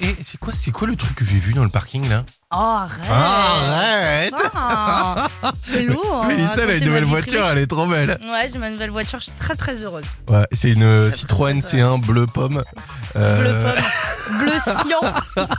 Et, c'est quoi, c'est quoi le truc que j'ai vu dans le parking là? Oh arrête Arrête Ah, C'est lourd Mélissa, elle a une nouvelle voiture, privée. elle est trop belle. Ouais, j'ai ma nouvelle voiture, je suis très très heureuse. Ouais, c'est une euh, Très, Citroën très, C1 bleu pomme. Euh, Bleu pomme, bleu cyan.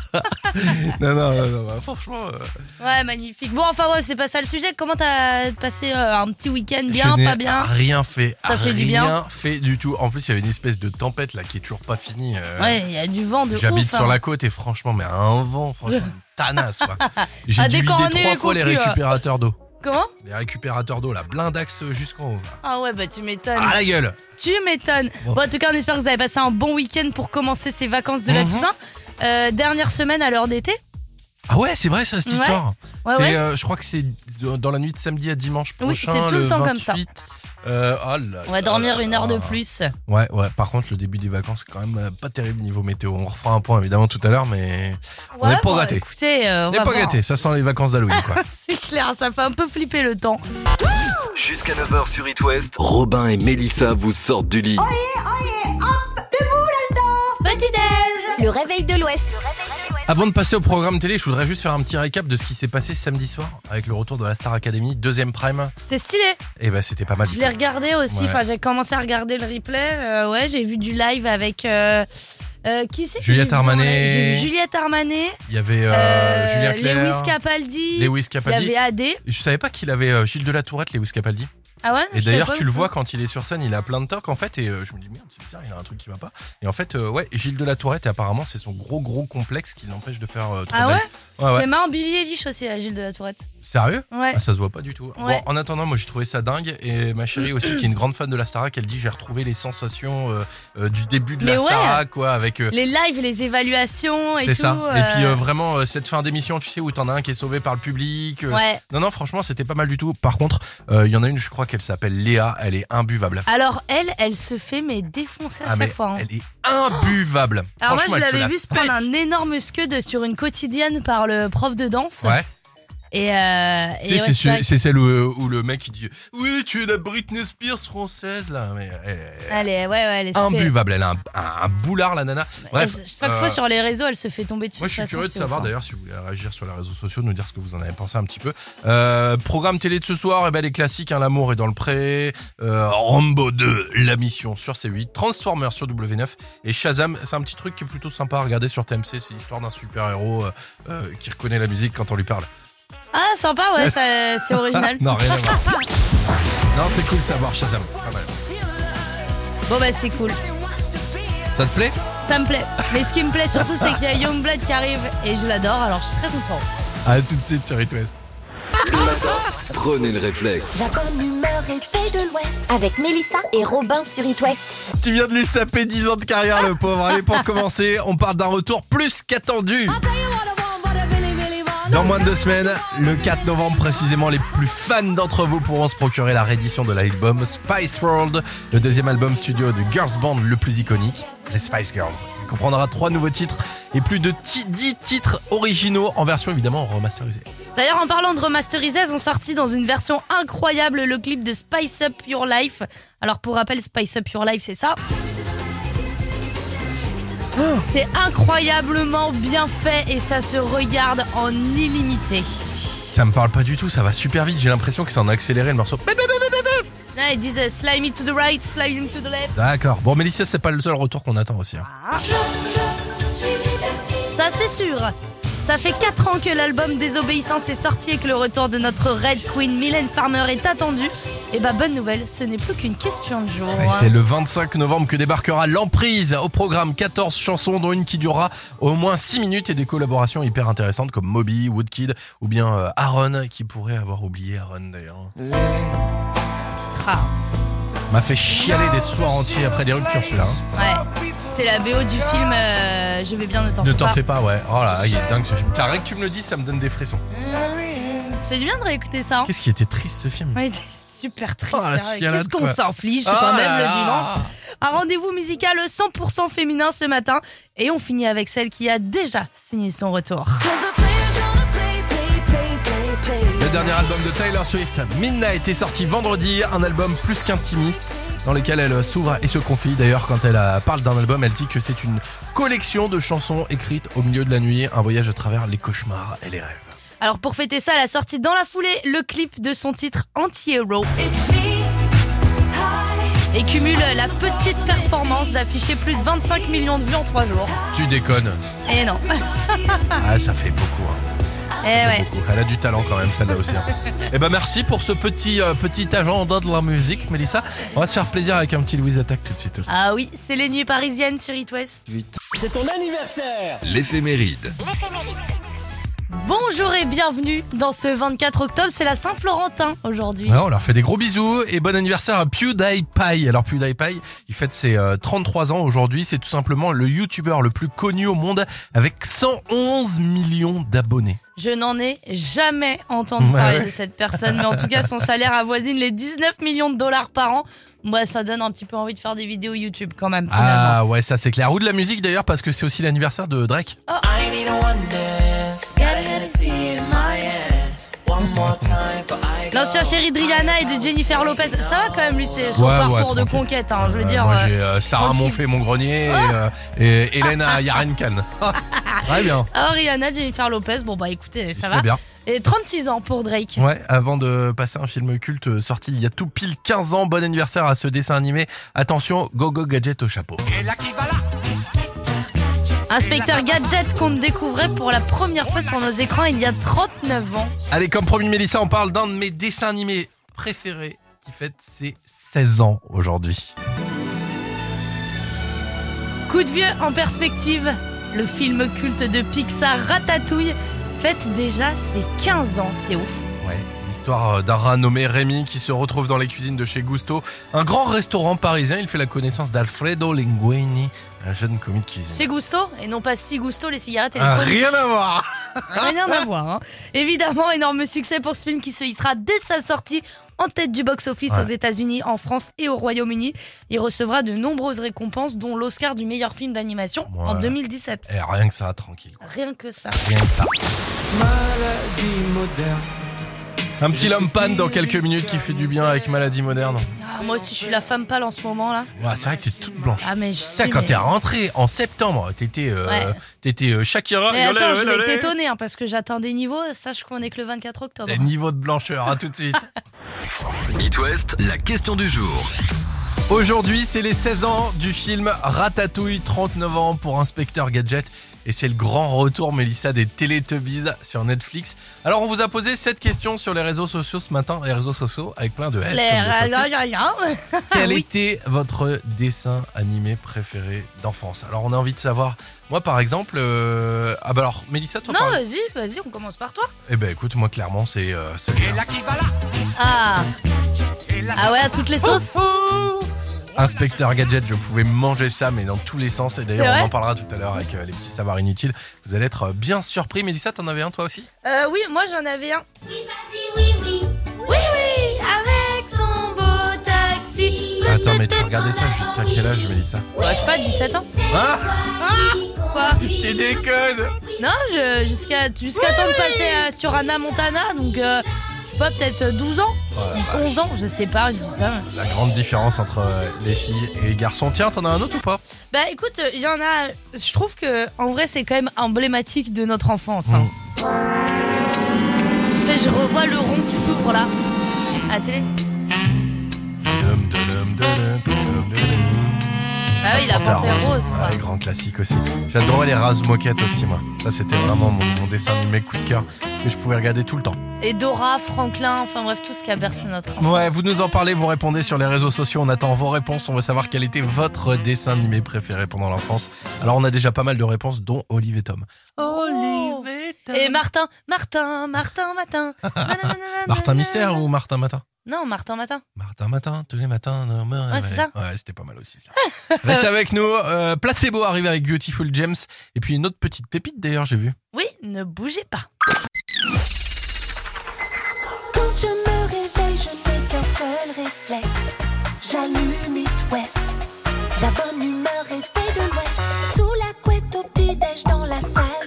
Non, non, non, non, bah, franchement. euh, Ouais, magnifique. Bon, enfin ouais, c'est pas ça le sujet. Comment t'as passé euh, un petit week-end bien, je n'ai pas bien? rien fait. Ça fait du bien? Rien fait du tout. En plus, il y avait une espèce de tempête là qui est toujours pas finie. euh, Ouais, il y a du vent de J'habite sur hein. la côte et franchement, mais un vent, franchement, tanasse quoi. J'ai À dû vider trois les fois les récupérateurs d'eau. Comment Les récupérateurs d'eau, la blindaxe jusqu'en haut. là. Ah ouais, bah tu m'étonnes. Ah la gueule Tu m'étonnes. Bon. Bon. en tout cas, on espère que vous avez passé un bon week-end pour commencer ces vacances de la Mhm. Toussaint. Euh, dernière semaine à l'heure d'été. Ah ouais, c'est vrai ça, cette Ouais. histoire. Ouais, C'est, ouais. euh, je crois que c'est dans la nuit de samedi à dimanche Oui, prochain. c'est tout le temps comme 28. Euh, oh là On va dormir là une heure de plus. Ouais, ouais. Par contre, le début des vacances, c'est quand même euh, pas terrible niveau météo. On refera un point évidemment tout à l'heure, mais On est Ouais, pas bon, gâtés. Écoutez, euh, on on n'est va pas voir. gâté. Ça sent les vacances d'Halloween, quoi. C'est clair, ça fait un peu flipper le temps. Jusqu'à 9h sur It West, Robin et Mélissa vous sortent du lit. Petit déj Le réveil de l'Ouest. Avant de passer au programme télé, je voudrais juste faire un petit récap de ce qui s'est passé samedi soir avec le retour de la Star Academy, deuxième prime. C'était stylé. Et bah, c'était pas mal. Je l'ai regardé aussi. Ouais. Enfin, j'ai commencé à regarder le replay. Euh, ouais, j'ai vu du live avec. euh, euh, qui c'est Juliette Armanet. live J'ai vu Juliette Armanet. Il y avait euh, euh, Julien Clerc, Lewis Capaldi. Lewis Il y Capaldi. avait AD. Je savais pas qu'il avait euh, Gilles de la Tourette, Lewis Capaldi. Ah ouais Et d'ailleurs, tu le vois quand il est sur scène, il a plein de tocs en fait. Et euh, je me dis, merde, c'est bizarre, il a un truc qui va pas. Et en fait, euh, ouais, Gilles de la Tourette, et apparemment, c'est son gros gros complexe qui l'empêche de faire euh, trop Ah ouais? Ouais, ouais. C'est marrant, Billy Eilish aussi, à Gilles de la Tourette. Sérieux? Ouais. ah, ça se voit pas du tout. Ouais. Bon, en attendant, moi j'ai trouvé ça dingue et ma chérie aussi, qui est une grande fan de la Starac, elle dit j'ai retrouvé les sensations euh, euh, du début de Mais la ouais. Starac, quoi, avec. euh, Les lives, les évaluations et c'est tout. ça. Et euh, puis euh, vraiment euh, cette fin d'émission, tu sais, où t'en as un qui est sauvé par le public. euh, Ouais. Non, non, franchement, c'était pas mal du tout. Par contre, euh, il y en a une, je crois qu'elle s'appelle Léa, elle est imbuvable. Alors, elle, elle se fait mais défoncer à Ah, mais chaque fois. hein. elle est imbuvable. Alors moi, Franchement, je elle se l'avais la vu se prendre pète. un énorme scud sur une quotidienne par le prof de danse. Ouais. Et, euh, et ouais, c'est celle où, où le mec il dit Oui, tu es la Britney Spears française là. Mais elle est Elle est, ouais, ouais, elle est imbuvable, elle a un, un- un boulard la nana. Bref. Elle- Chaque euh, fois sur les réseaux, elle se fait tomber dessus. Moi, je suis curieux de savoir hein. d'ailleurs si vous voulez réagir sur les réseaux sociaux, nous dire ce que vous en avez pensé un petit peu. Euh, programme télé de ce soir, eh ben, les classiques, hein, L'amour est dans le pré, euh, Rambo 2, La Mission sur C8, Transformers sur W9 et Shazam. C'est un petit truc qui est plutôt sympa à regarder sur TMC. C'est l'histoire d'un super-héros euh, euh, qui reconnaît la musique quand on lui parle. Ah, sympa, ouais, ça- c'est original. non, rien à voir. non, c'est cool de savoir Shazam. C'est pas mal. Bon, bah, c'est cool. Ça te plaît? Ça me plaît. Mais ce qui me plaît surtout, c'est qu'il y a Youngblood qui arrive et je l'adore, alors je suis très contente. À tout de suite sur It West. Le matin, prenez le réflexe. La bonne humeur réveil de l'Ouest. Avec Mélissa et Robin sur It West. Tu viens de lui saper 10 ans de carrière, le pauvre. Allez, pour commencer, on parle d'un retour plus qu'attendu. Dans moins de deux semaines, le 4 novembre précisément, les plus fans d'entre vous pourront se procurer la réédition de l'album Spice World, le deuxième album studio de girls band le plus iconique, les Spice Girls. Il comprendra trois nouveaux titres et plus de 10 titres originaux en version évidemment remasterisée. D'ailleurs, en parlant de remasterisés, elles ont sorti dans une version incroyable le clip de Spice Up Your Life. Alors, pour rappel, Spice Up Your Life, c'est ça? C'est incroyablement bien fait et ça se regarde en illimité. Ça me parle pas du tout, ça va super vite, j'ai l'impression que c'est en accéléré le morceau. Là, ils disent euh, slime it to the right, slime it to the left. D'accord. Bon, Mélissa, c'est pas le seul retour qu'on attend aussi. hein. Ça, c'est sûr. Ça fait 4 ans que l'album Désobéissance est sorti et que le retour de notre Red Queen Mylène Farmer est attendu. Et bah, bonne nouvelle, ce n'est plus qu'une question de jour. C'est le 25 novembre que débarquera l'emprise au programme 14 chansons dont une qui durera au moins 6 minutes et des collaborations hyper intéressantes comme Moby, Woodkid ou bien euh, Aaron qui pourrait avoir oublié Aaron d'ailleurs. Ah, M'a fait chialer des soirs entiers après des ruptures celui-là. hein. ouais, c'était la BO du film euh, Je vais bien, ne t'en Ne fais t'en pas. fais pas, ouais. Oh là, il est dingue ce film. Tiens, rien que tu me le dis, ça me donne des frissons. Ça fait du bien de réécouter ça. hein. Qu'est-ce qui était triste ce film? Ouais, super triste. Oh, la chialade, Qu'est-ce qu'on quoi. s'inflige Ah quand même là le là. dimanche Un rendez-vous musical 100% féminin ce matin. Et on finit avec celle qui a déjà signé son retour. The dernier album de Taylor Swift, Midnight, est sorti vendredi, un album plus qu'intimiste dans lequel elle s'ouvre et se confie. D'ailleurs, quand elle euh, parle d'un album, elle dit que c'est une collection de chansons écrites au milieu de la nuit, un voyage à travers les cauchemars et les rêves. Alors pour fêter ça, elle a sorti dans la foulée le clip de son titre Anti-Hero et cumule la petite performance d'afficher plus de 25 millions de vues en 3 jours. Tu déconnes. Et non. Ah, ça fait beaucoup. hein. Eh ouais. Beaucoup. Elle a du talent quand même, celle-là aussi. hein. Eh ben merci pour ce petit euh, petit agenda de la musique, Mélissa. On va se faire plaisir avec un petit Louise Attack tout de suite aussi. Ah oui, c'est les nuits parisiennes sur It West. C'est ton anniversaire L'éphéméride. Bonjour et bienvenue dans ce 24 octobre, c'est la Saint-Florentin aujourd'hui. On leur fait des gros bisous et bon anniversaire à PewDiePie. Alors PewDiePie, il fête ses euh, 33 ans aujourd'hui. C'est tout simplement le YouTuber le plus connu au monde avec 111 millions d'abonnés. Je n'en ai jamais entendu Ouais, parler ouais. de cette personne, mais en tout cas son salaire avoisine les 19 millions de dollars par an. Moi, ça donne un petit peu envie de faire des vidéos YouTube quand même. finalement. Ah ouais, ça c'est clair. Ou de la musique d'ailleurs parce que c'est aussi l'anniversaire de Drake. I need a one dance. Got a Hennessy in my hand. One more time, but I got L'ancien chéri de Rihanna et de Jennifer Lopez, ça va quand même lui, c'est son Ouais, ouais, parcours de conquête. hein, je veux Euh, dire. moi euh, j'ai euh, Sarah. Monfé Montgrenier et, euh, et Elena Yarenkan. Très bien. Ah, Rihanna, Jennifer Lopez, bon bah écoutez, ça Très va. bien. Et 36 ans pour Drake. Ouais, avant de passer un film culte euh, sorti il y a tout pile 15 ans, bon anniversaire à ce dessin animé. Attention, Go Go Gadget au chapeau. Inspecteur Gadget qu'on découvrait pour la première fois sur nos écrans il y a 39 ans. Allez, comme promis Mélissa, on parle d'un de mes dessins animés préférés qui fête ses 16 ans aujourd'hui. Coup de vieux en perspective, le film culte de Pixar Ratatouille fête déjà ses 15 ans, c'est ouf. Ouais, l'histoire euh, d'un rat nommé Rémi qui se retrouve dans les cuisines de chez Gusto, un grand restaurant parisien. Il fait la connaissance d'Alfredo Linguini, un jeune commis de cuisine. Chez Gusto, et non pas si Gusto, les cigarettes Ah, électroniques. rien à voir Rien à voir. hein. Évidemment, énorme succès pour ce film qui se hissera dès sa sortie en tête du box-office Ouais. aux États-Unis, en France et au Royaume-Uni. Il recevra de nombreuses récompenses, dont l'Oscar du meilleur film d'animation en Ouais. 2017. Eh, Rien que ça, tranquille. quoi. Rien que ça. Rien que ça. maladie moderne. Un petit lampane dans quelques minutes qui fait du bien avec maladie moderne. Ah, moi aussi, je suis la femme pâle en ce moment là. Ouais, c'est vrai que t'es toute blanche. Ah, mais je Putain, suis. quand mais- t'es rentré en septembre, t'étais euh, Ouais. t'étais euh, Shakira. Mais attends, je vais t'étonner hein, parce que j'atteins des niveaux. Sache qu'on est que le 24 octobre. Des niveaux de blancheur, à tout de suite. It West, la question du jour. Aujourd'hui, c'est les 16 ans du film Ratatouille, 39 ans pour Inspecteur Gadget. Et c'est le grand retour, Mélissa, des Teletubbies sur Netflix. Alors, on vous a posé cette question sur les réseaux sociaux ce matin, les réseaux sociaux, avec plein de S. Les-. Quel Oui. était votre dessin animé préféré d'enfance? Alors, on a envie de savoir. Moi, par exemple, euh, ah bah alors, Mélissa, toi, Non, par... vas-y, vas-y, on commence par toi. eh ben, écoute, moi, clairement, c'est euh. Ah. Ah ouais, à toutes les sauces. Inspecteur Gadget, je pouvais manger ça, mais dans tous les sens. Et d'ailleurs, on en parlera tout à l'heure avec euh, les petits savoirs inutiles. Vous allez être euh, bien surpris. Mélissa, t'en avais un toi aussi? Euh, oui, moi j'en avais un. Oui, oui, oui. Oui, oui, avec son beau taxi. Attends, mais tu regardais ça jusqu'à quel âge, Mélissa? Ouais, je sais pas, 17 ans. Ah Quoi Tu déconnes Non, je- jusqu'à jusqu'à temps de passer euh, sur Anna Montana, donc euh, sais pas, peut-être 12 ans Ouais, 11 ans, je sais pas, je dis ça. La grande différence entre euh, les filles et les garçons. Tiens, t'en as un autre ou pas? Bah écoute, il y en a. Je trouve que en vrai, c'est quand même emblématique de notre enfance. hein. Tu sais, je revois le rond qui s'ouvre là, à la télé. Oui, la Panthère rose, quoi. Ouais, grand classique aussi. J'adorais les rases moquettes aussi, moi. Ça, c'était vraiment mon, mon dessin animé coup de cœur que je pouvais regarder tout le temps. Et Dora, Franklin, enfin bref, tout ce qui a bercé notre enfance. Ouais, vous nous en parlez, vous répondez sur les réseaux sociaux. On attend vos réponses. On veut savoir quel était votre dessin animé préféré pendant l'enfance. Alors, on a déjà pas mal de réponses, dont Olive et Tom. Olive et Tom. Et Martin, Martin, Martin Matin. Martin Mystère ou Martin Matin? Non, Martin Matin. Martin Matin, tous les matins. non, mais- Ouais, c'est ça. Ouais, c'était pas mal aussi. Ça. Reste avec nous. Euh, Placebo arrive avec Beautiful James. Et puis une autre petite pépite d'ailleurs, j'ai vu. Oui, ne bougez pas. Quand je me réveille, je n'ai qu'un seul réflexe. J'allume It West. La bonne humeur est faite de l'Ouest. Sous la couette au petit-déj dans la salle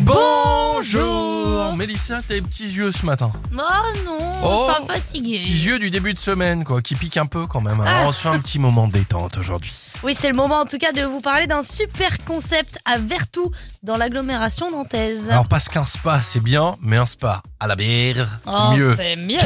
Bonjour Mélissa, t'as les petits yeux ce matin. Oh non, Oh. pas fatigué. Petits yeux du début de semaine, quoi, qui piquent un peu quand même. Alors Ah. on se fait un petit moment de détente aujourd'hui. Oui, c'est le moment en tout cas de vous parler d'un super concept à Vertou dans l'agglomération nantaise. Alors parce qu'un spa c'est bien, mais un spa à la bière, c'est Oh, mieux. C'est mieux.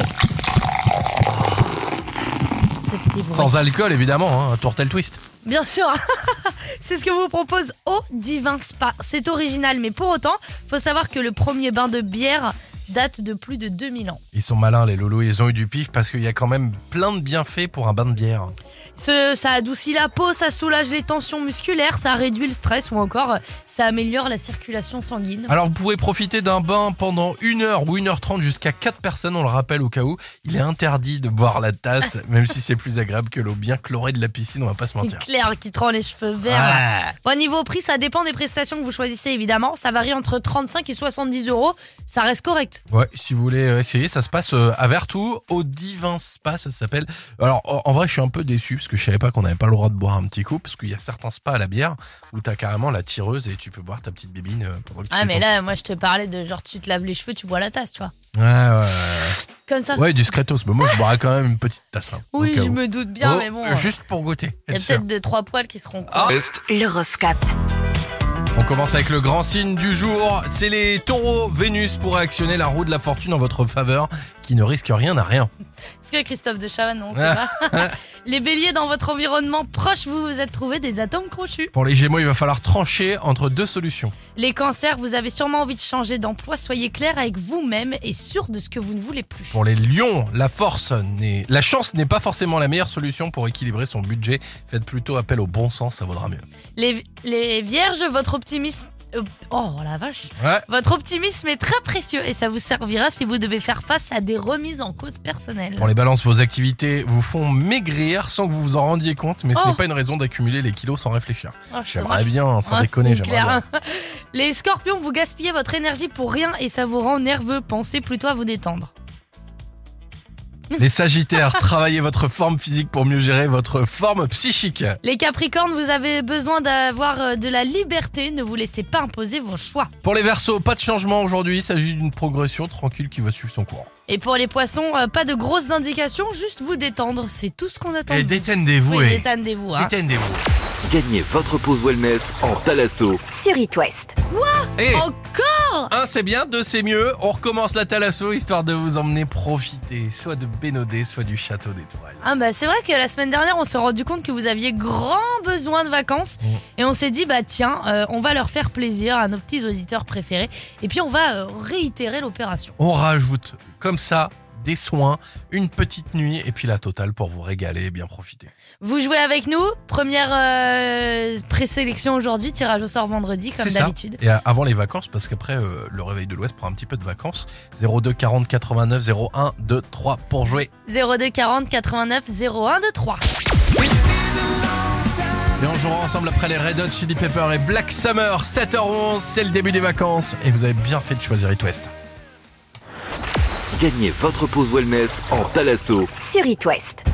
Ce petit bruit. Sans alcool évidemment, hein, un tourtel twist. Bien sûr. C'est ce que vous propose Au Divin Spa. C'est original, mais pour autant, faut savoir que le premier bain de bière date de plus de 2000 ans. Ils sont malins les loulous, ils ont eu du pif parce qu'il y a quand même plein de bienfaits pour un bain de bière. Ce- ça adoucit la peau, ça soulage les tensions musculaires, ça réduit le stress ou encore euh, ça améliore la circulation sanguine. Alors vous pouvez profiter d'un bain pendant 1 heure ou 1 heure 30 jusqu'à 4 personnes, on le rappelle au cas où. Il est interdit de boire la tasse, même si c'est plus agréable que l'eau bien chlorée de la piscine, on va pas se mentir. Claire qui te rend les cheveux verts. Ouais. Bon, niveau prix, ça dépend des prestations que vous choisissez évidemment. Ça varie entre 35 et 70 euros. Ça reste correct. Ouais, si vous voulez essayer, ça se passe euh, à Vertou, au Divin Spa, ça s'appelle. Alors, en vrai, je suis un peu déçu parce que je savais pas qu'on avait pas le droit de boire un petit coup, parce qu'il y a certains spas à la bière où t'as carrément la tireuse et tu peux boire ta petite bébine euh, pendant que tu Ah, mais là, moi je te parlais de genre tu te laves les cheveux, tu bois la tasse, tu vois. petit- Ouais, ouais, Comme ça. ouais. Ouais, discretos. Mais moi, je boirais quand même une petite tasse. hein, au oui, cas je où. me doute bien, Oh, mais bon. Juste pour goûter. Il y a être sûr. peut-être deux, trois poils qui seront Ah. L'horoscope. On commence avec le grand signe du jour. C'est les taureaux. Vénus pourrait actionner la roue de la fortune en votre faveur, qui ne risque rien à rien. Est-ce que Christophe de Chavannes, on sait pas Les béliers dans votre environnement proche, vous vous êtes trouvé des atomes crochus. Pour les gémeaux, il va falloir trancher entre deux solutions. Les cancers, vous avez sûrement envie de changer d'emploi. Soyez clair avec vous-même et sûr de ce que vous ne voulez plus. Pour les lions, la force n'est, la chance n'est pas forcément la meilleure solution pour équilibrer son budget. Faites plutôt appel au bon sens, ça vaudra mieux. Les, les vierges, votre optimisme. Euh, Oh la vache! Ouais. Votre optimisme est très précieux et ça vous servira si vous devez faire face à des remises en cause personnelles. Pour les balances, vos activités vous font maigrir sans que vous vous en rendiez compte, mais ce Oh. n'est pas une raison d'accumuler les kilos sans réfléchir. Oh, J'aimerais bien, sans Ouais, déconner, j'aimerais bien. Les scorpions, vous gaspillez votre énergie pour rien et ça vous rend nerveux. Pensez plutôt à vous détendre. Les sagittaires, travaillez votre forme physique pour mieux gérer votre forme psychique. Les capricornes, vous avez besoin d'avoir euh, de la liberté. Ne vous laissez pas imposer vos choix. Pour les versos, pas de changement aujourd'hui, il s'agit d'une progression tranquille qui va suivre son cours. Et pour les poissons, euh, pas de grosses indications, juste vous détendre. C'est tout ce qu'on attend. Et de vous. détendez-vous, Oui, eh. détendez-vous. hein. Détendez-vous. Gagnez votre pause wellness en Talasso. Sur It West. Et Encore? un c'est bien, deux c'est mieux. On recommence la thalasso histoire de vous emmener profiter, soit de Bénodet, soit du château d'étoiles. Ah bah c'est vrai que la semaine dernière on s'est rendu compte que vous aviez grand besoin de vacances Mm. et on s'est dit bah tiens euh, on va leur faire plaisir à nos petits auditeurs préférés et puis on va euh, réitérer l'opération. On rajoute comme ça des soins, une petite nuit et puis la totale pour vous régaler et bien profiter. Vous jouez avec nous, première euh, présélection aujourd'hui, tirage au sort vendredi comme d'habitude. Et euh, avant les vacances, parce qu'après euh, le réveil de l'Ouest prend un petit peu de vacances, 02 40 89 01 2 3 pour jouer. 02 40 89 01 23. Et on jouera ensemble après les Red Hot Chili Pepper et Black Summer, 7h11, c'est le début des vacances et vous avez bien fait de choisir It West. Gagnez votre pause wellness en Talasso. Sur It West.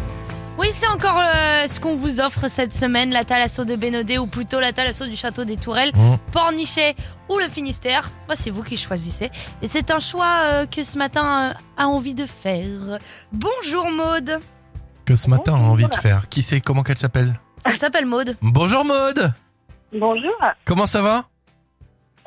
Oui, c'est encore euh, ce qu'on vous offre cette semaine, la thalasso de Bénodet ou plutôt la thalasso du château des Tourelles, Mmh. Pornichet ou le Finistère. Bah, c'est vous qui choisissez. Et c'est un choix euh, que ce matin euh, a envie de faire. Bonjour Maude. Que ce matin a envie de faire. Qui c'est? Comment qu'elle s'appelle? Elle s'appelle Maude. Bonjour Maude Bonjour, Comment ça va?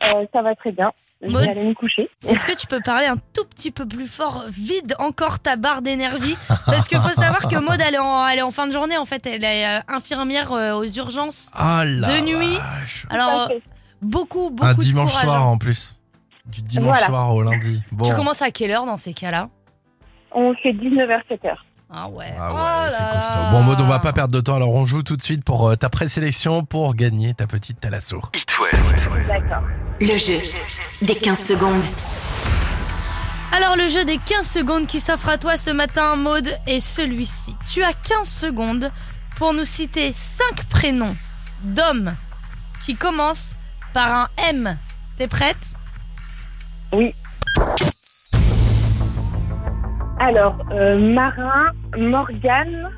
Euh, ça va très bien. Je Maude. vais aller me coucher. Est-ce que tu peux parler un tout petit peu plus fort Vide encore ta barre d'énergie? Parce qu'il faut savoir que Maude, elle est, en, elle est en fin de journée. En fait, elle est euh, infirmière euh, aux urgences. Ah la De nuit. vache. Alors, euh, beaucoup, beaucoup Un de dimanche courage, soir hein. en plus. Du dimanche Voilà. soir au lundi. Bon. Tu commences à quelle heure dans ces cas-là? On fait 19h, 7h. Ah ouais. Ah ouais, Oh c'est là costaud. Bon, Maud, on va pas perdre de temps, alors on joue tout de suite pour euh, ta présélection pour gagner ta petite thalasso. It West. D'accord. Le jeu des 15 secondes. Alors le jeu des 15 secondes qui s'offre à toi ce matin, Maude, est celui-ci. Tu as 15 secondes pour nous citer 5 prénoms d'hommes qui commencent par un M. T'es prête? Alors, euh, Marin, Morgane,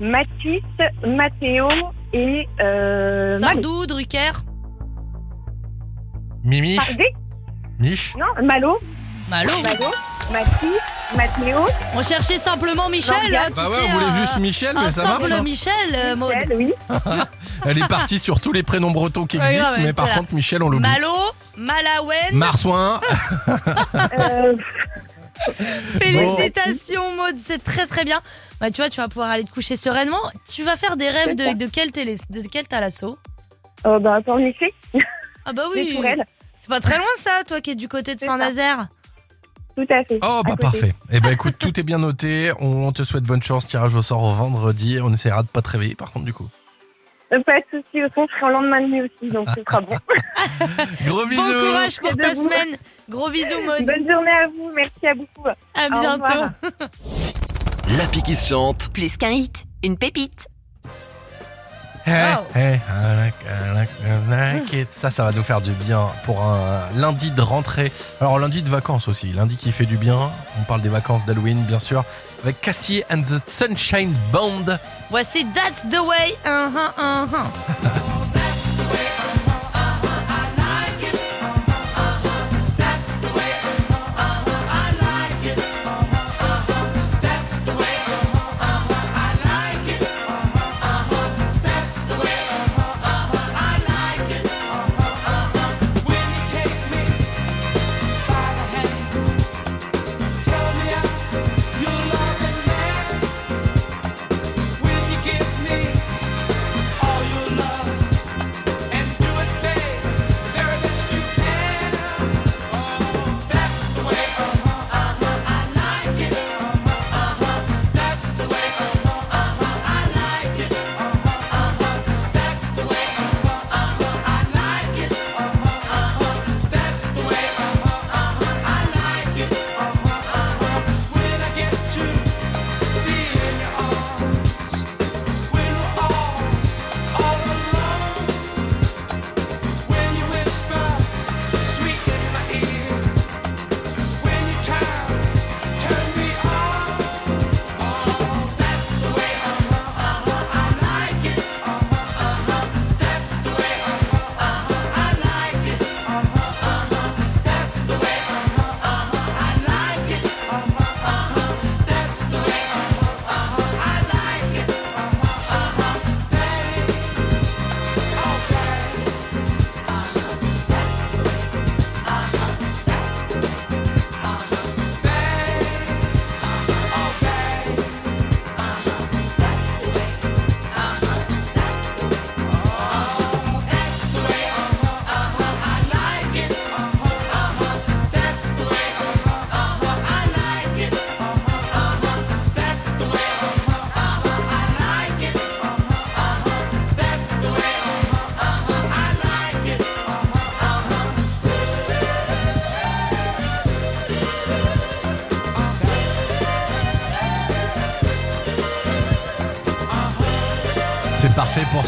Mathis, Mathéo et euh, Drucker Mimi Pardé Mich Non, Malo, Malo. Malo, Mathis, Mathéo, On cherchait simplement Michel. Morgane. hein, tu Bah ouais, sais, on voulait juste Michel, mais Un ça marche. simple hein. Michel, euh, Maud. Michel, oui. Elle est partie sur tous les prénoms bretons qui Ouais, existent, ouais, mais par voilà. contre, Michel, on l'oublie. Malo, Malawen. Marsouin, Euh, Félicitations Maud, c'est très très bien. Bah tu vois, tu vas pouvoir aller te coucher sereinement. Tu vas faire des rêves de, de quel télé, de quel talasso? Euh, bah, pour lycée, Ah bah oui. C'est pas très loin ça, toi qui es du côté de Saint-Nazaire. tout à fait. Oh bah parfait. Eh ben écoute, tout est bien noté. On te souhaite bonne chance. Tirage au sort au vendredi. On essaiera de pas te réveiller par contre du coup. Euh, Pas de soucis, au fond, je serai en lendemain de nuit aussi, donc ce sera bon. Gros bisous. Bon courage pour ta Debout. semaine. Gros bisous Maud. Bonne journée à vous, merci à beaucoup. À bientôt. revoir. L'appli qui se chante. Plus qu'un hit, une pépite. Hey, Wow. hey, I like, I like, I like it. Ça, ça va nous faire du bien pour un lundi de rentrée. Alors lundi de vacances aussi. Lundi qui fait du bien. On parle des vacances d'Halloween bien sûr. Avec Cassie and the Sunshine Band. Voici That's the way. Uh -huh, uh -huh.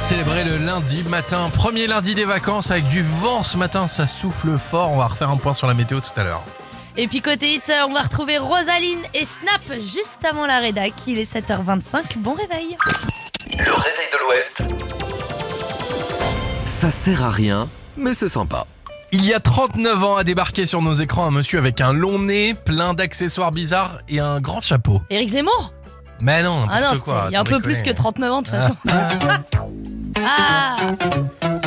Célébrer le lundi matin. Premier lundi des vacances avec du vent ce matin. Ça souffle fort. On va refaire un point sur la météo tout à l'heure. Et puis côté hit, on va retrouver Rosaline et Snap juste avant la rédac. Il est 7h25. Bon réveil. Le réveil de l'Ouest. Ça sert à rien, mais c'est sympa. Il y a 39 ans a débarqué sur nos écrans un monsieur avec un long nez, plein d'accessoires bizarres et un grand chapeau. Éric Zemmour? Mais non, Ah non, quoi. il y a un peu plus que déconner. 39 ans de toute façon. Ah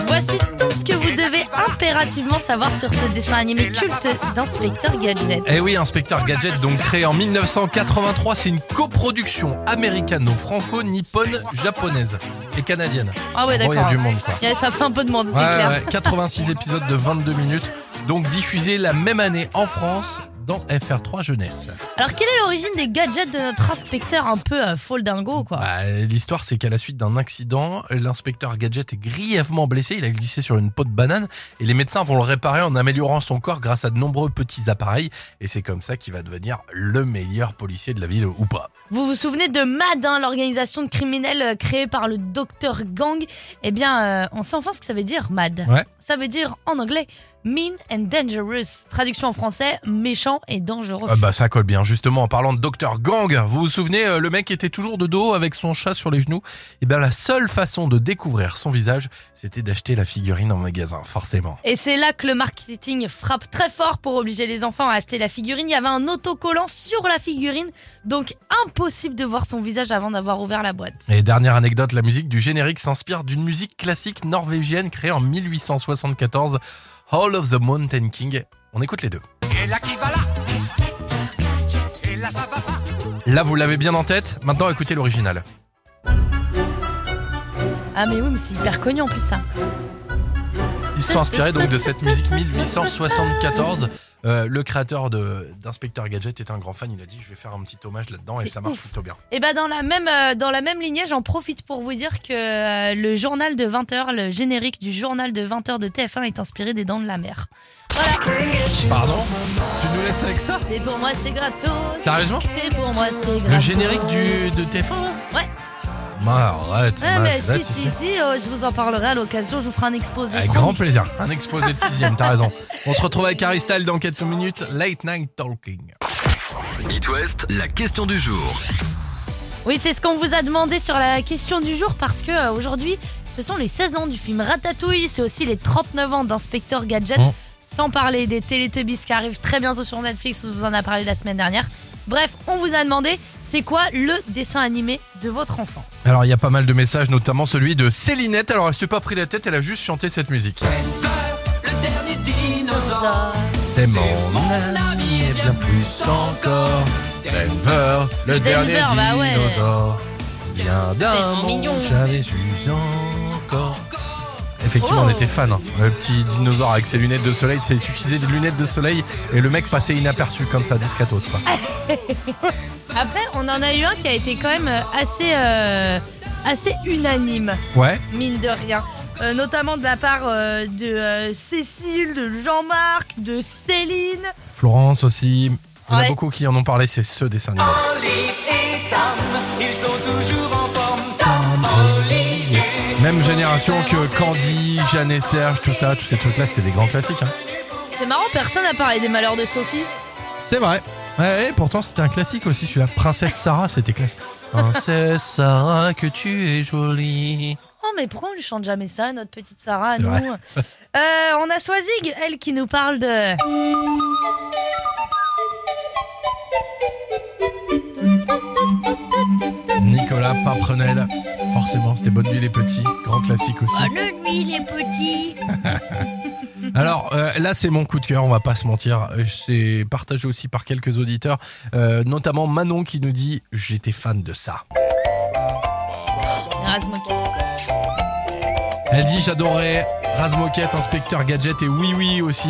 Voici tout ce que vous devez impérativement savoir sur ce dessin animé culte d'Inspecteur Gadget. Eh oui, Inspecteur Gadget, donc créé en 1983, c'est une coproduction américano-franco-nippone, japonaise et canadienne. Ah ouais, Bon, il y a d'accord. du monde quoi. Yeah, Ça fait un peu de monde, c'est clair. ouais, 86 épisodes de 22 minutes, donc diffusés la même année en France dans FR3 Jeunesse. Alors, quelle est l'origine des gadgets de notre inspecteur un peu euh, folle dingo, quoi? Bah, L'histoire, c'est qu'à la suite d'un accident, l'inspecteur Gadget est grièvement blessé. Il a glissé sur une peau de banane et les médecins vont le réparer en améliorant son corps grâce à de nombreux petits appareils. Et c'est comme ça qu'il va devenir le meilleur policier de la ville ou pas. Vous vous souvenez de MAD, hein, l'organisation de criminels euh, créée par le docteur Gang? Eh bien, euh, on sait enfin ce que ça veut dire, MAD. Ouais. Ça veut dire en anglais Mean and Dangerous. Traduction en français, méchant et dangereux. Ah bah ça colle bien. Justement, en parlant de Dr Gang, vous vous souvenez, euh, le mec était toujours de dos avec son chat sur les genoux. Et bien la seule façon de découvrir son visage, c'était d'acheter la figurine en magasin, forcément. Et c'est là que le marketing frappe très fort pour obliger les enfants à acheter la figurine. Il y avait un autocollant sur la figurine, donc impossible de voir son visage avant d'avoir ouvert la boîte. Et dernière anecdote, la musique du générique s'inspire d'une musique classique norvégienne créée en 1874, Hall of the Mountain King. On écoute les deux. Là, vous l'avez bien en tête. Maintenant, écoutez l'original. Ah mais oui, mais c'est hyper connu en plus ça. Ils se sont inspirés donc de cette musique 1874. Euh, le créateur d'Inspecteur Gadget est un grand fan. Il a dit je vais faire un petit hommage là-dedans et ça marche ouf. plutôt bien. Et bah dans la même euh, dans la même lignée, j'en profite pour vous dire que euh, le journal de 20h, le générique du journal de 20h de TF1 est inspiré des Dents de la Mer. Voilà, Pardon? Tu nous laisses avec ça? C'est pour moi c'est gratos. Sérieusement? C'est pour moi c'est gratos. Le générique du, de TF1 Ouais. Bah, arrête, Ouais, mais arrête si, si, si, euh, je vous en parlerai à l'occasion, je vous ferai un exposé. Avec grand plaisir. Un exposé de sixième, t'as raison. On se retrouve avec Aristal dans quelques minutes. Late Night Talking. It West, la question du jour. Oui, c'est ce qu'on vous a demandé sur la question du jour parce que euh, aujourd'hui, ce sont les 16 ans du film Ratatouille, c'est aussi les 39 ans d'Inspecteur Gadget, Oh. sans parler des Teletubbies qui arrivent très bientôt sur Netflix, on vous en a parlé la semaine dernière. Bref, on vous a demandé, c'est quoi le dessin animé de votre enfance? Alors, il y a pas mal de messages, notamment celui de Célinette. Alors, elle s'est pas pris la tête, elle a juste chanté cette musique. C'est mon ami et bien plus encore. Denver, le dernier Denver, bah ouais. dinosaure. Vient d'un monde mignon. j'avais su encore. Effectivement, on était fan. hein. Le petit dinosaure avec ses lunettes de soleil, il suffisait des lunettes de soleil et le mec passait inaperçu comme ça, discretos quoi. Après, on en a eu un qui a été quand même euh, assez, euh, assez unanime. Ouais. mine de rien. Euh, notamment de la part euh, de euh, Cécile, de Jean-Marc, de Céline. Florence aussi. Il y en a beaucoup qui en ont parlé, c'est ce dessin animé. Ils sont toujours en forme. Même génération que Candy, Jeanne et Serge, tout ça, tous ces trucs-là, c'était des grands classiques. hein. C'est marrant, personne n'a parlé des malheurs de Sophie. C'est vrai. Ouais, ouais, pourtant c'était un classique aussi celui-là. Princesse Sarah, c'était classe. Princesse Sarah, que tu es jolie. Oh, mais pourquoi on lui chante jamais ça, notre petite Sarah, à nous vrai. Euh, On a Swazig, elle, qui nous parle de. Nicolas Paprenel, forcément, c'était Bonne Nuit les Petits, grand classique aussi. Bonne nuit, les petits. Alors euh, là, c'est mon coup de cœur, on va pas se mentir. Euh, C'est partagé aussi par quelques auditeurs, euh, notamment Manon qui nous dit J'étais fan de ça. Elle dit J'adorais Razmoket, Inspecteur Gadget et Oui Oui aussi.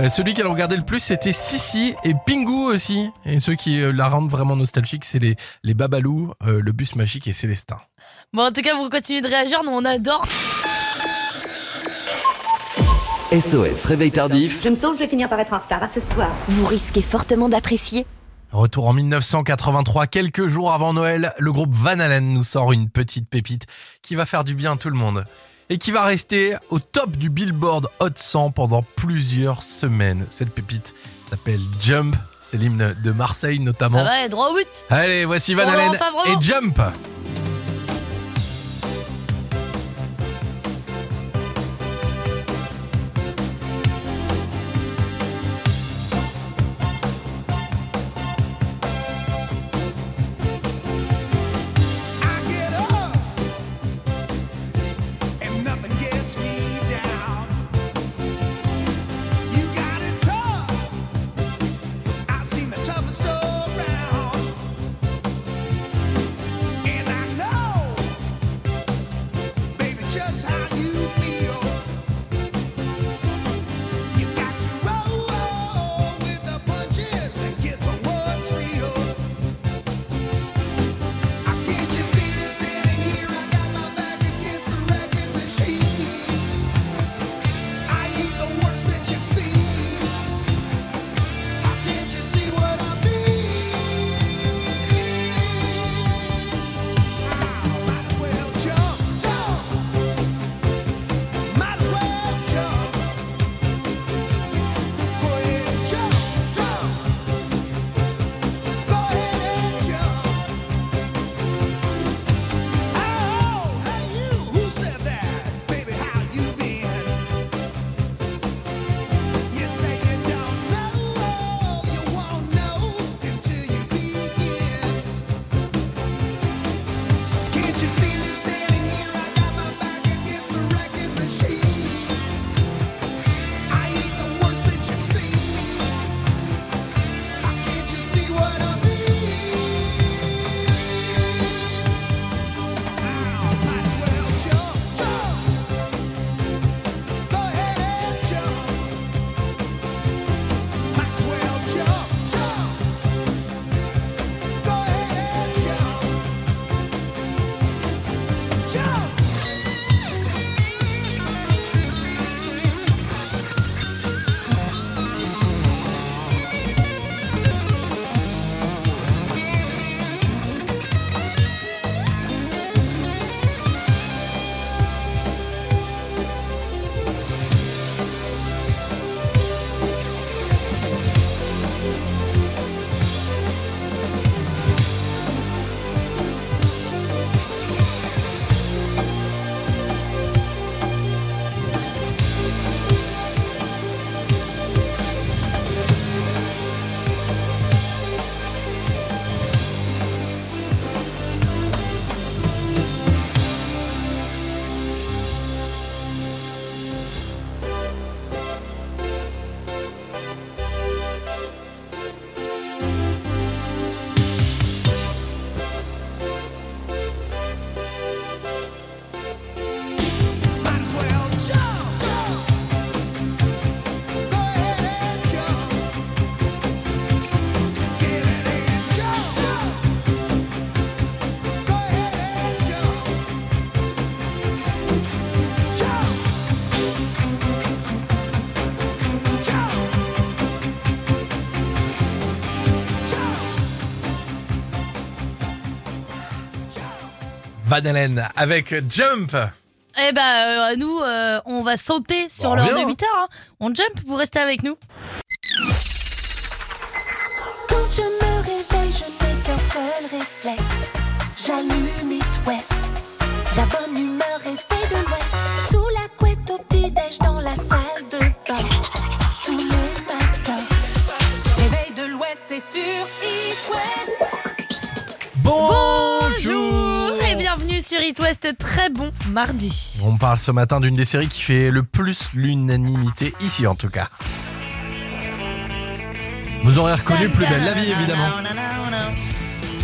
Euh, celui qu'elle regardait le plus, c'était Sissi et Pingu aussi. Et ceux qui euh, la rendent vraiment nostalgique, c'est les, les Babalous, euh, le bus magique et Célestin. Bon, en tout cas, vous continuez de réagir, nous on adore. SOS, réveil tardif. Je me sens que je vais finir par être en retard à ce soir. Vous risquez fortement d'apprécier. Retour en 1983, quelques jours avant Noël, le groupe Van Halen nous sort une petite pépite qui va faire du bien à tout le monde et qui va rester au top du Billboard Hot 100 pendant plusieurs semaines. Cette pépite s'appelle Jump, c'est l'hymne de Marseille notamment. Ah ouais, droit au but. Allez, voici Van Halen et Jump. Van Halen avec Jump. Eh ben, euh, nous, euh, on va sauter sur Bon, l'heure viens, de hein. 8 heures. hein. On jump, vous restez avec nous. Quand je me réveille, je n'ai qu'un seul réflexe. J'allume It West. La bonne humeur est faite de l'Ouest. Sous la couette au petit-déj dans la salle de bain. Tous les matins. Réveil de l'Ouest, c'est sur It West. Bonjour. Sur It West. Très bon mardi. On parle ce matin d'une des séries qui fait le plus l'unanimité, ici en tout cas. Vous aurez reconnu Plus belle la vie, évidemment.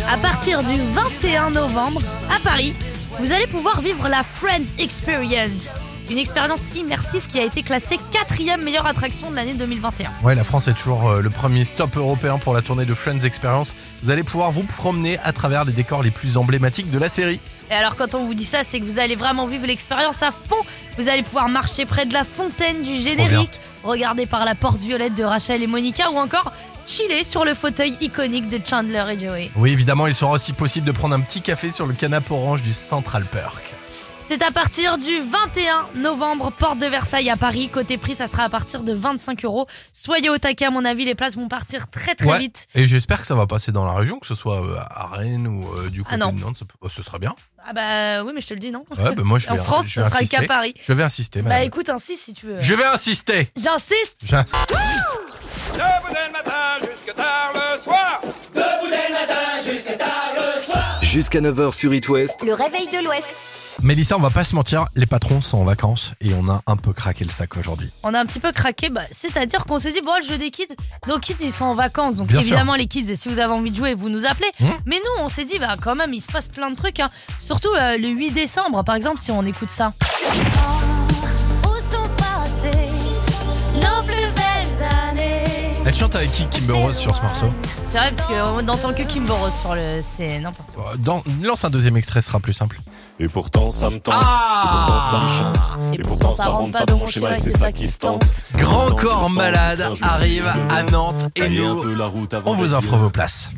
À partir du 21 novembre, à Paris, vous allez pouvoir vivre la Friends Experience. Une expérience immersive qui a été classée quatrième meilleure attraction de l'année 2021. Ouais, la France est toujours euh, le premier stop européen pour la tournée de Friends Experience. Vous allez pouvoir vous promener à travers les décors les plus emblématiques de la série. Et alors quand on vous dit ça, c'est que vous allez vraiment vivre l'expérience à fond. Vous allez pouvoir marcher près de la fontaine du générique, regarder par la porte violette de Rachel et Monica ou encore chiller sur le fauteuil iconique de Chandler et Joey. Oui, évidemment, il sera aussi possible de prendre un petit café sur le canapé orange du Central Perk. C'est à partir du 21 novembre, porte de Versailles à Paris. Côté prix, ça sera à partir de 25 euros. Soyez au taquet, à mon avis, les places vont partir très très Ouais. vite. Et j'espère que ça va passer dans la région, que ce soit euh, à Rennes ou euh, du côté Ah non. de Nantes. Ce sera bien. Ah bah oui, mais je te le dis non. Ouais, bah moi je En vais, France, je ce sera le cas Paris. Je vais insister, Bah écoute, ainsi si tu veux. Je vais insister. J'insiste. J'insiste. Jusqu'à 9h sur It West, Le réveil de l'Ouest. Mélissa, on va pas se mentir, les patrons sont en vacances et on a un peu craqué le sac aujourd'hui. On a un petit peu craqué, bah, c'est-à-dire qu'on s'est dit, bon, le jeu des kids, nos kids ils sont en vacances, donc Bien évidemment les kids, et si vous avez envie de jouer, vous nous appelez. Mmh. Mais nous, on s'est dit, bah quand même, il se passe plein de trucs, hein. surtout euh, le 8 décembre, par exemple, si on écoute ça. Elle chante avec qui Kimber Rose sur ce morceau C'est vrai, parce qu'on n'entend que Kimber Rose sur le. C'est n'importe quoi. Euh, Dans, Lance un deuxième extrait, ce sera plus simple. Et pourtant ça me tente, Ah et pourtant ça me chante, Et pourtant, ça rentre pas dans mon schéma, et c'est ça qui se tente. Grand corps malade arrive à Nantes et nous, on vous offre vos places.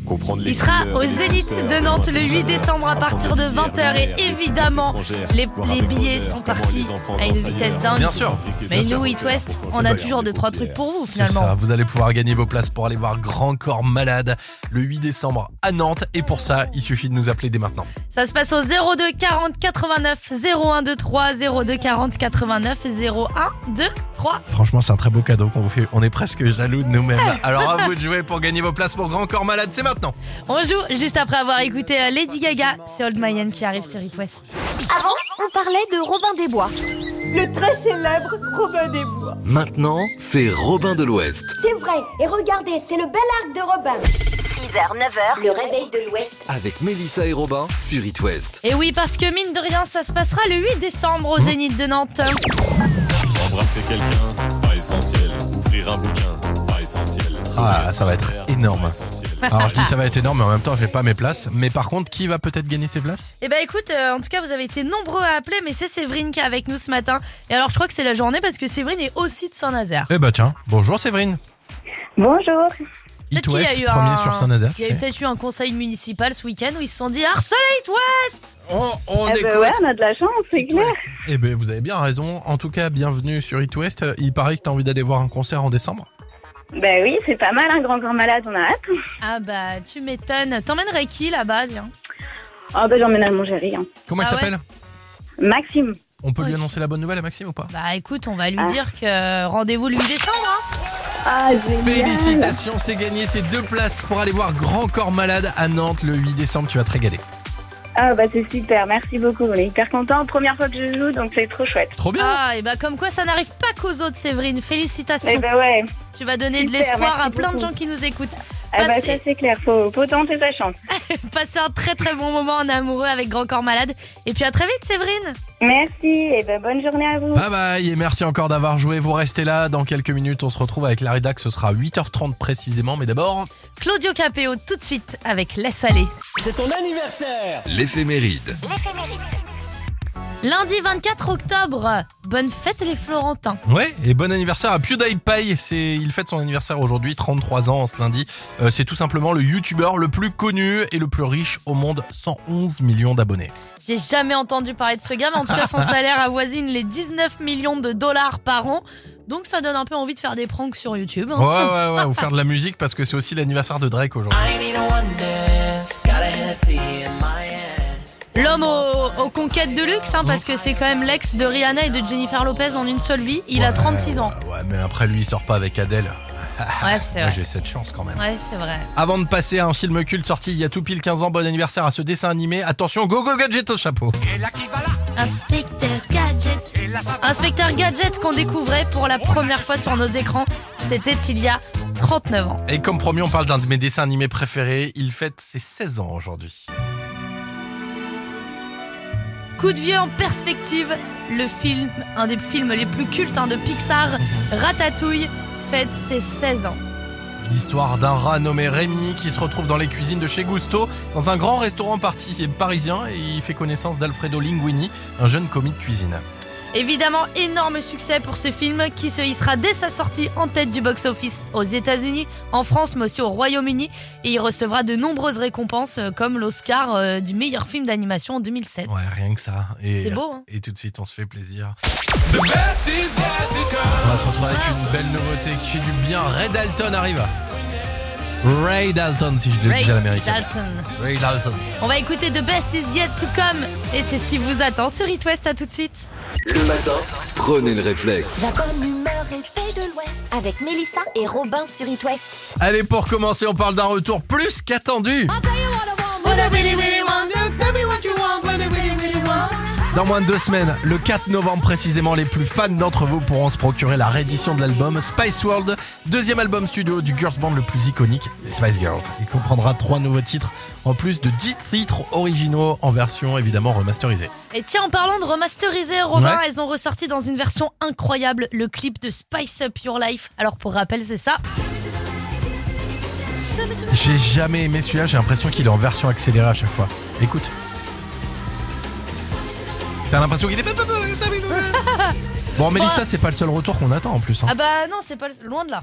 Il sera au Zénith de Nantes le 8 décembre à partir de 20h et évidemment, les, les billets sont partis à une vitesse dingue. Bien sûr. Mais nous, It West, on a toujours deux, trois trucs pour vous C'est ça, finalement. vous allez pouvoir gagner vos places pour aller voir Grand Corps Malade le 8 décembre à Nantes. Et pour ça, il suffit de nous appeler dès maintenant. Ça se passe au 02 40 89 01 23 02 40 89 01 23. Franchement, c'est un très beau cadeau qu'on vous fait. On est presque jaloux de nous-mêmes. Alors à vous de jouer pour gagner vos places pour Grand Corps Malade, c'est maintenant. On joue juste après avoir écouté euh, Lady Gaga. C'est Old Mayan qui arrive sur It West. Avant, on parlait de Robin des Bois. Le très célèbre Robin des Bois. maintenant, c'est Robin de l'Ouest. C'est vrai. Et regardez, c'est le bel arc de Robin. 6h, 9h, le réveil de l'Ouest. Avec Mélissa et Robin sur It West. Et oui, parce que mine de rien, ça se passera le 8 décembre au Zénith de Nantes. Embrasser quelqu'un, pas essentiel. Ouvrir un bouquin. Ah, ça va être énorme. Alors je dis ça va être énorme, mais en même temps, j'ai pas mes places. Mais par contre, qui va peut-être gagner ses places? Eh ben écoute, euh, en tout cas, vous avez été nombreux à appeler, mais c'est Séverine qui est avec nous ce matin. Et alors, je crois que c'est la journée parce que Séverine est aussi de Saint-Nazaire. Eh bah tiens, bonjour Séverine. Bonjour. It Peut-être qu'il y a West, eu premier un- sur Saint-Nazaire? Il y a eu peut-être eu un conseil municipal ce week-end où ils se sont dit harcelez It West On, on Eh ben écoute. ouais, on a de la chance, c'est clair. Eh ben vous avez bien raison. En tout cas, bienvenue sur It West. Il paraît que t'as envie d'aller voir un concert en décembre? Ben oui, c'est pas mal, un grand corps malade, on a hâte. Ah bah, tu m'étonnes. T'emmènerais qui là-bas, tiens Oh ben j'emmène à mon chéri. hein. Comment Ah il ouais s'appelle? Maxime. On peut lui Ok. annoncer la bonne nouvelle à Maxime ou pas? Bah écoute, on va lui Ah. dire que rendez-vous le 8 décembre. hein. Ah, génial. Félicitations, c'est gagné tes deux places pour aller voir Grand Corps Malade à Nantes le 8 décembre. Tu vas te régaler. Ah bah c'est super, merci beaucoup. On est hyper contents. Première fois que je joue, donc c'est trop chouette. Trop bien. Ah, et bah comme quoi ça n'arrive pas qu'aux autres, Séverine. Félicitations. Eh ben ouais. Tu vas donner de l'espoir à plein de gens qui nous écoutent. Ah bah ça c'est clair, faut, faut tenter sa chance. Passez un très très bon moment en amoureux avec Grand Corps Malade. Et puis à très vite, Séverine. Merci et ben bonne journée à vous. Bye bye et merci encore d'avoir joué. Vous restez là. Dans quelques minutes, on se retrouve avec la rédac. Ce sera 8h30 précisément. Mais d'abord, Claudio Capéo tout de suite avec Laisse aller. C'est ton anniversaire L'éphéméride. Lundi 24 octobre. Bonne fête les Florentins. Ouais, et bon anniversaire à PewDiePie. C'est, il fête son anniversaire aujourd'hui, 33 ans, ce lundi. Euh, c'est tout simplement le YouTuber le plus connu et le plus riche au monde, 111 millions d'abonnés. J'ai jamais entendu parler de ce gars, mais en tout cas, son salaire avoisine les 19 millions de dollars par an. Donc ça donne un peu envie de faire des pranks sur YouTube. hein. Ouais, ouais, ouais, ou faire de la musique parce que c'est aussi l'anniversaire de Drake aujourd'hui. L'homme aux, aux conquêtes de luxe, hein, parce que c'est quand même l'ex de Rihanna et de Jennifer Lopez en une seule vie. Il a Ouais, 36 ans. Ouais, mais après lui, il sort pas avec Adèle. Ouais, c'est Moi, vrai. j'ai cette chance quand même. Ouais, c'est vrai. Avant de passer à un film culte sorti il y a tout pile 15 ans, bon anniversaire à ce dessin animé. Attention, go go gadget au chapeau. Inspecteur Gadget. Inspecteur Gadget qu'on découvrait pour la première fois sur nos écrans, c'était il y a 39 ans. Et comme promis, on parle d'un de mes dessins animés préférés. Il fête ses 16 ans aujourd'hui. Coup de vieux en perspective, le film, un des films les plus cultes hein, de Pixar, Ratatouille, fête ses 16 ans. L'histoire d'un rat nommé Rémi qui se retrouve dans les cuisines de chez Gusto, dans un grand restaurant parisien, et il fait connaissance d'Alfredo Linguini, un jeune commis de cuisine. Évidemment, énorme succès pour ce film qui se hissera dès sa sortie en tête du box-office aux États-Unis, en France, mais aussi au Royaume-Uni. Et il recevra de nombreuses récompenses euh, comme l'Oscar euh, du meilleur film d'animation en 2007. Ouais, rien que ça. C'est beau, hein Et tout de suite, on se fait plaisir. On va se retrouver avec une belle nouveauté qui fait du bien. Ray Dalton arrive. Ray Dalton, si je le Ray dis à l'américaine. Dalton. Ray Dalton. On va écouter The Best Is Yet to Come. Et c'est ce qui vous attend sur It West. À tout de suite. Le matin, prenez le réflexe. La bonne humeur est faite de l'Ouest. Avec Mélissa et Robin sur It West. Allez, pour commencer, on parle d'un retour plus qu'attendu. Dans moins de deux semaines, le 4 novembre précisément, les plus fans d'entre vous pourront se procurer la réédition de l'album Spice World, deuxième album studio du girls band le plus iconique, les Spice Girls. Il comprendra trois nouveaux titres, en plus de 10 titres originaux en version évidemment remasterisée. Et tiens, en parlant de remasteriser, Robin, Ouais. elles ont ressorti dans une version incroyable le clip de Spice Up Your Life. Alors pour rappel, c'est ça. J'ai jamais aimé celui-là, j'ai l'impression qu'il est en version accélérée à chaque fois. Écoute. T'as l'impression qu'il est... Bon, Mélissa, c'est pas le seul retour qu'on attend en plus. hein. Ah bah non, c'est pas le- loin de là.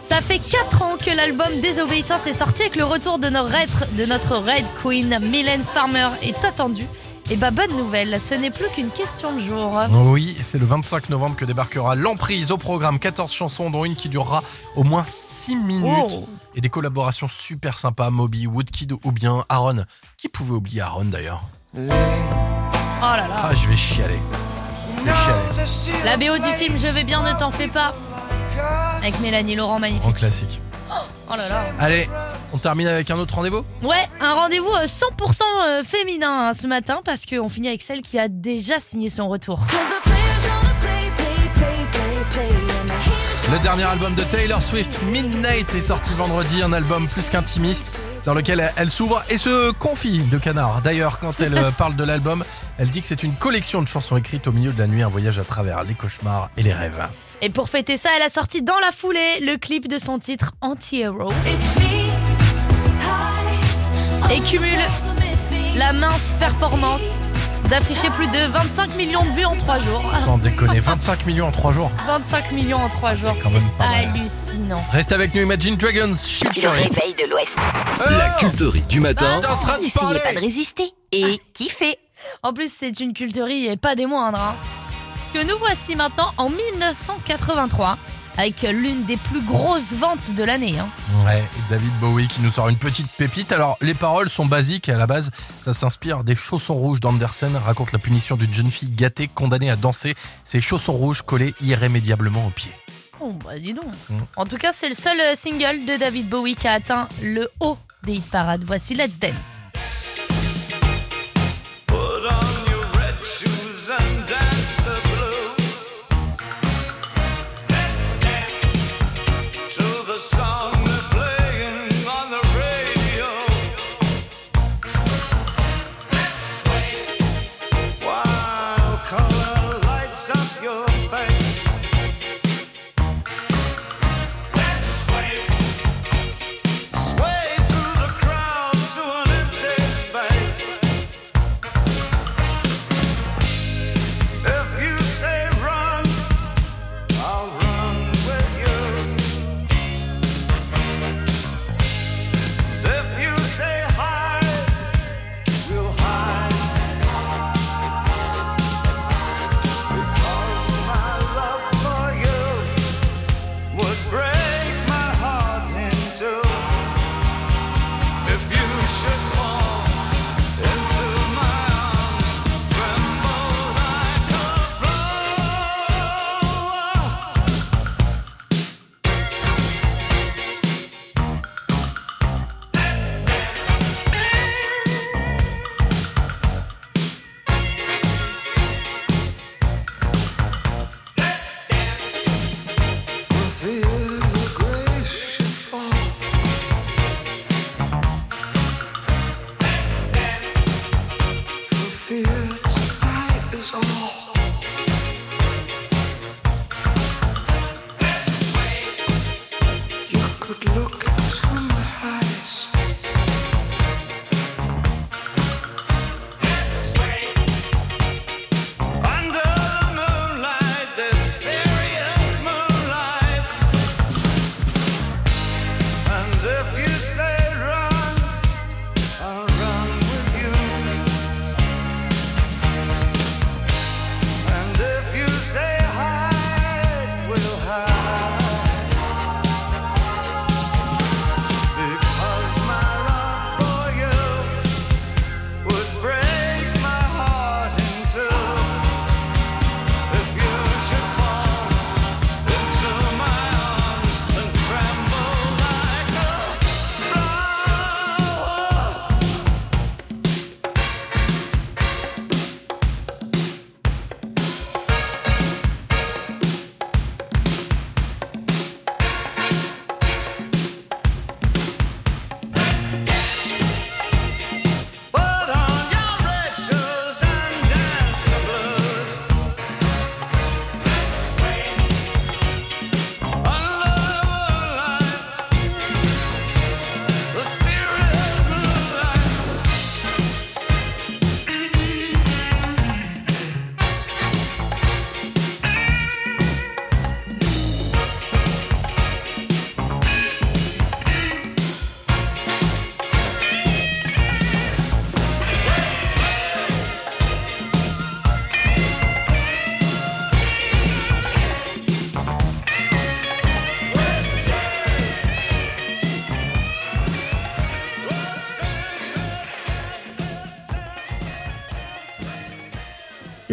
Ça fait 4 ans que l'album Désobéissance est sorti et que le retour de notre Red, de notre Red Queen, Mylène Farmer, est attendu. Et bah bonne nouvelle, ce n'est plus qu'une question de jour. Oui, c'est le 25 novembre que débarquera l'emprise au programme 14 chansons dont une qui durera au moins 6 minutes Oh. Et des collaborations super sympas Moby, Woodkid ou bien Aaron. Qui pouvait oublier Aaron d'ailleurs Oh là là. Ah, je vais chialer. Je vais chialer. La BO du film Je vais bien, ne t'en fais pas. Avec Mélanie Laurent, magnifique. Grand classique. Oh là là. Allez, on termine avec un autre rendez-vous Ouais, un rendez-vous euh, 100% euh, féminin hein, ce matin parce qu'on finit avec celle qui a déjà signé son retour. Le dernier album de Taylor Swift, Midnight, est sorti vendredi, un album plus qu'intimiste dans lequel elle- s'ouvre et se confie de canard. D'ailleurs, quand elle euh, parle de l'album, elle dit que c'est une collection de chansons écrites au milieu de la nuit, un voyage à travers les cauchemars et les rêves. Et pour fêter ça, elle a sorti dans la foulée le clip de son titre Anti-Hero et cumule la mince performance d'afficher plus de 25 millions de vues en 3 jours. Sans déconner, 25 millions en 3 jours. 25 millions en 3 jours, quand même pas c'est hallucinant. Reste avec nous Imagine Dragons, Le réveil de l'Ouest. La culterie du matin, en train de N'essayez parler pas de résister et kiffez. En plus, c'est une culterie et pas des moindres. hein. Parce que nous voici maintenant en 1983 avec l'une des plus grosses ventes de l'année. hein. Ouais, et David Bowie qui nous sort une petite pépite. Alors, les paroles sont basiques et à la base, ça s'inspire des chaussons rouges d'Andersen, raconte la punition d'une jeune fille gâtée condamnée à danser ses chaussons rouges collés irrémédiablement aux pieds. Oh bah dis donc. Mm. En tout cas, c'est le seul euh, single de David Bowie qui a atteint le haut des hit parades. Voici Let's Dance.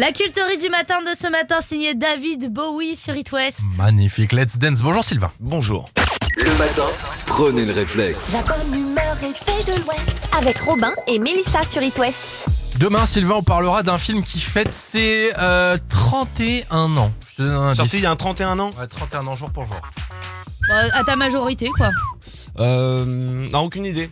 La culterie du matin de ce matin signée David Bowie sur It West. Magnifique, let's dance. Bonjour Sylvain. Bonjour. Le matin, prenez le réflexe. La bonne humeur est faite de l'Ouest. Avec Robin et Mélissa sur It West. Demain, Sylvain, on parlera d'un film qui fête ses euh, 31 ans. Je te donne un Sorti indice. il y a un 31 ans Ouais, 31 ans jour pour jour. Bah, à ta majorité, quoi. Euh. Non, aucune idée.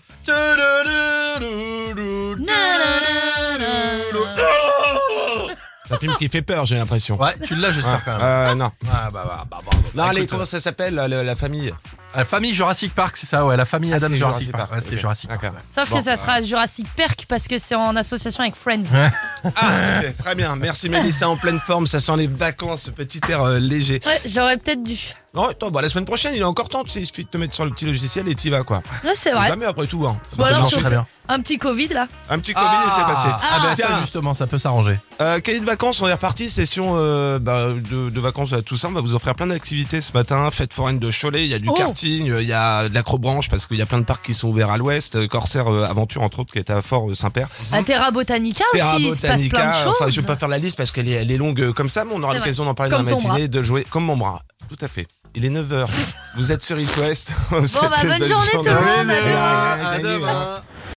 C'est un film qui fait peur, j'ai l'impression. Ouais, tu l'as, j'espère quand même. Euh, non. Ah, bah, bah, bah, bravo. Non, allez, Écoute, comment ça s'appelle, la, la famille? La famille Jurassic Park, c'est ça, ouais, la famille Ah, Adam c'est Jurassic, Jurassic Park. Park, Ouais, c'était ok. Jurassic Park. Sauf Bon. que ça sera Jurassic Park parce que c'est en association avec Friends. Ah, ok, très bien. Merci Mélissa, en pleine forme. Ça sent les vacances, ce petit air euh, léger. Ouais, j'aurais peut-être dû. Non, attends, bah, la semaine prochaine, il est encore temps. Tu sais, il suffit de te mettre sur le petit logiciel et t'y vas, quoi. Là, c'est vrai. Jamais après tout, hein. Ou alors, très bien. Un petit Covid, là. Un petit Covid, il s'est passé. Ah, bah ça Tiens. justement, ça peut s'arranger. Euh, cahier de vacances, on est reparti, session euh, bah, de, de vacances à tout ça. On va vous offrir plein d'activités ce matin. Fête foraine de Cholet, il y a du Oh. karting, il y a de l'acrobranche parce qu'il y a plein de parcs qui sont ouverts à l'ouest. Euh, Corsair euh, Aventure, entre autres, qui est à Fort euh, Saint-Père. À Terra Botanica Terra aussi, il se passe plein de Botanica. choses. Enfin, je vais pas faire la liste parce qu'elle est, elle est longue comme ça, mais on aura l'occasion d'en parler dans la matinée, de jouer comme mon bras. Tout à fait. Il est 9h. vous êtes sur It West. Bon, bah, bonne journée, tout le monde. À demain. À demain.